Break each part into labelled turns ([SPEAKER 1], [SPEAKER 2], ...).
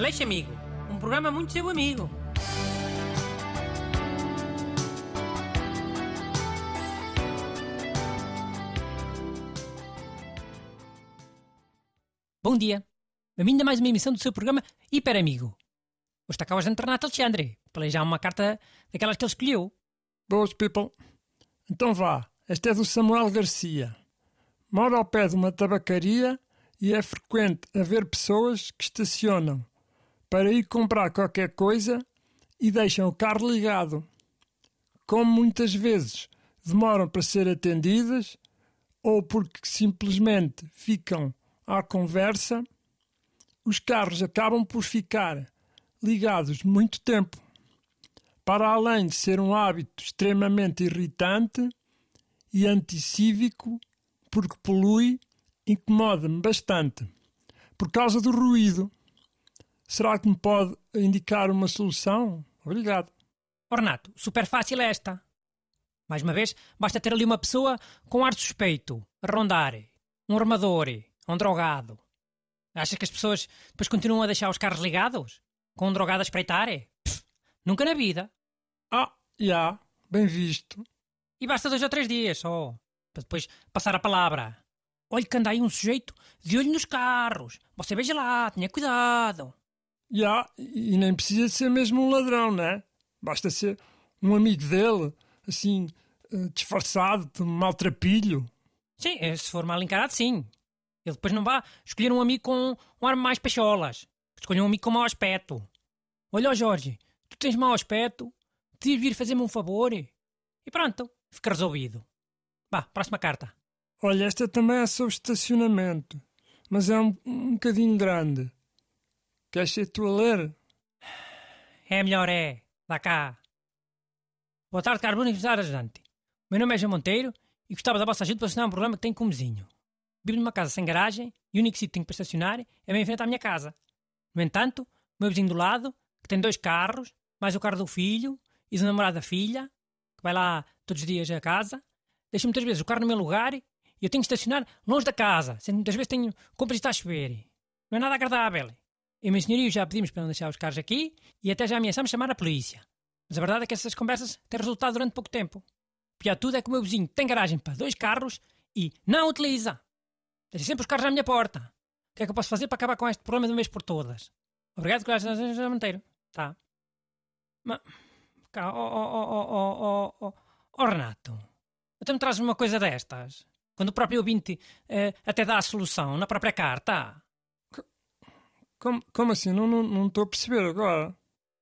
[SPEAKER 1] Aleixo Amigo, um programa muito seu amigo. Bom dia. Bem-vindo a mais uma emissão do seu programa Hiper Amigo. Hoje está cá o Renato Alexandre, para ler já uma carta daquelas que ele escolheu.
[SPEAKER 2] Boas, people. Então vá, esta é do Samuel Garcia. Mora ao pé de uma tabacaria e é frequente haver pessoas que estacionam para ir comprar qualquer coisa e deixam o carro ligado. Como muitas vezes demoram para ser atendidas ou porque simplesmente ficam à conversa, os carros acabam por ficar ligados muito tempo. Para além de ser um hábito extremamente irritante e anticívico, porque polui, incomoda-me bastante. Por causa do ruído. Será que me pode indicar uma solução? Obrigado.
[SPEAKER 1] Oh, Renato, super fácil é esta. Mais uma vez, basta ter ali uma pessoa com ar suspeito, a rondar, um armador, um drogado. Achas que as pessoas depois continuam a deixar os carros ligados? Com um drogado a espreitar? Pff, nunca na vida.
[SPEAKER 2] Ah, já, bem visto.
[SPEAKER 1] E basta dois ou três dias só, para depois passar a palavra. Olhe que anda aí um sujeito de olho nos carros. Você veja lá, tenha cuidado.
[SPEAKER 2] Já, e nem precisa ser mesmo um ladrão, né? Basta ser um amigo dele, assim, eh, disfarçado de maltrapilho.
[SPEAKER 1] Sim, eh, se for mal encarado, sim. Ele depois não vá escolher um amigo com um ar mais pacholas. Escolha um amigo com mau aspecto. Olha, Jorge, tu tens mau aspecto, te vir fazer-me um favor. E pronto, fica resolvido. Vá, próxima carta.
[SPEAKER 2] Olha, esta também é sobre estacionamento, mas é um, um bocadinho grande. Queres ser tu a ler?
[SPEAKER 1] É melhor, é. Dá cá. Boa tarde, caro Bruno e ajudante. Meu nome é João Monteiro e gostava da vossa ajuda para solucionar um problema que tenho com o vizinho. Vivo numa casa sem garagem e o único sítio que tenho para estacionar é bem em frente à minha casa. No entanto, o meu vizinho do lado, que tem dois carros, mais o carro do filho e do namorado da filha, que vai lá todos os dias à casa, deixa muitas vezes o carro no meu lugar e eu tenho que estacionar longe da casa, sendo muitas vezes tenho compras e está a chover. Não é nada agradável. Eu e meu senhorio já pedimos para não deixar os carros aqui e até já ameaçamos chamar a polícia. Mas a verdade é que essas conversas têm resultado durante pouco tempo. Pior tudo é que o meu vizinho tem garagem para dois carros e não utiliza. Deixa sempre os carros à minha porta. O que é que eu posso fazer para acabar com este problema de uma vez por todas? Obrigado, Cláudio Monteiro. Tá. Mas. Cá, oh, oh, oh, oh, oh, Renato. Então me trazes uma coisa destas. Quando o próprio ouvinte eh, até dá a solução na própria carta.
[SPEAKER 2] Como, como assim? Não estou não, não a perceber agora.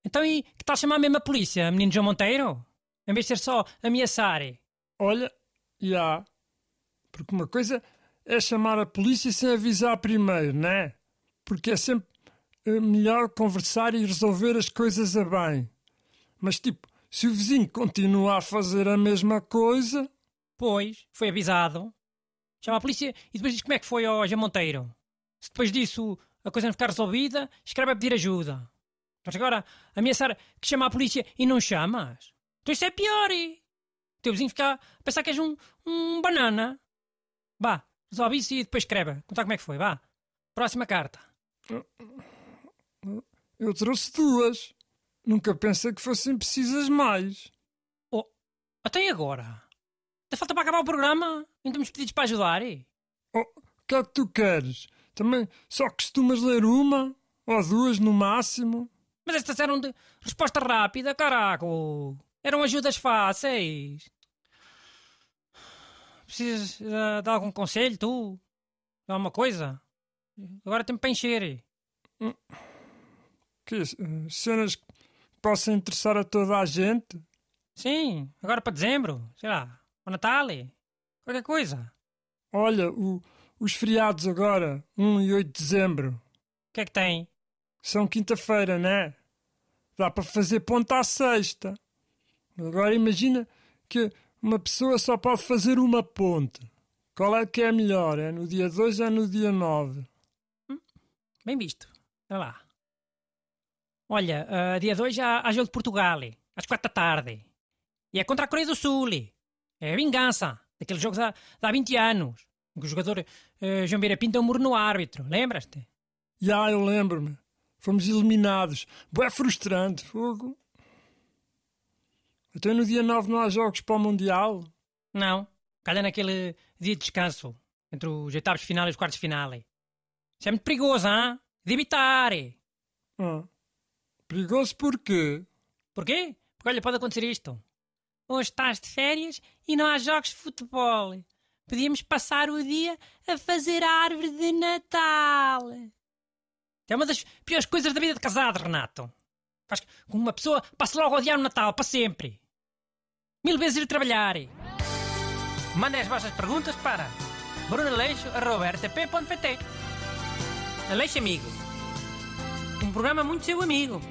[SPEAKER 1] Então e que tal chamar mesmo a polícia, menino João Monteiro? Em vez de ser só ameaçar.
[SPEAKER 2] Olha, já. Porque uma coisa é chamar a polícia sem avisar primeiro, não é? Porque é sempre eh, melhor conversar e resolver as coisas a bem. Mas, tipo, se o vizinho continua a fazer a mesma coisa.
[SPEAKER 1] Pois, foi avisado. Chama a polícia e depois diz como é que foi ao João Monteiro. Se depois disso a coisa não ficar resolvida, escreve a pedir ajuda. Mas agora, ameaçar que chama a polícia e não chamas? Então isso é pior. E... O teu vizinho fica a pensar que és um, um banana. Vá, Resolve isso e depois escreva. Contar como é que foi, vá. Próxima carta.
[SPEAKER 2] Eu trouxe duas. Nunca pensei que fossem precisas mais.
[SPEAKER 1] Oh, até agora? Ainda falta para acabar o programa? Ainda temos pedidos para ajudar? E?
[SPEAKER 2] Oh, o que é que tu queres? Também só costumas ler uma? Ou duas no máximo?
[SPEAKER 1] Mas estas eram de resposta rápida, caraco. Eram ajudas fáceis. Precisas de, de algum conselho, tu? De alguma coisa? Agora tempo para encher.
[SPEAKER 2] Hum. Que eh, cenas que possam interessar a toda a gente?
[SPEAKER 1] Sim, agora para dezembro, sei lá, para Natal, qualquer coisa.
[SPEAKER 2] Olha, o, os feriados agora, 1 e 8 de dezembro.
[SPEAKER 1] O que é que tem?
[SPEAKER 2] São quinta-feira, né? Dá para fazer ponta à sexta. Agora imagina que uma pessoa só pode fazer uma ponte. Qual é que é melhor? É no dia 2 ou é no dia 9?
[SPEAKER 1] Hum, bem visto. Olha lá. Olha, uh, dia 2 há, há jogo de Portugal, às 4 da tarde. E é contra a Coreia do Sul. É a vingança daquele jogo de há 20 anos. O jogador uh, João Beira Pinto é um muro no árbitro. Lembras-te?
[SPEAKER 2] Já, eu lembro-me. Fomos eliminados. Boé frustrante, fogo. Até no dia 9 não há jogos para o Mundial?
[SPEAKER 1] Não. Calha naquele dia de descanso entre os oitavos de final e os quartos de final. Isso é muito perigoso, hein? De evitar.
[SPEAKER 2] Ah. Perigoso porquê?
[SPEAKER 1] Porquê? Porque olha, pode acontecer isto. Hoje estás de férias e não há jogos de futebol. Podíamos passar o dia a fazer a árvore de Natal. É uma das piores coisas da vida de casado, Renato. Faz com uma pessoa passa logo a odiar o Natal, para sempre. Mil vezes ir trabalhar. Mandem as vossas perguntas para brunaleixo.rtp.pt Aleixo Amigo. Um programa muito seu amigo.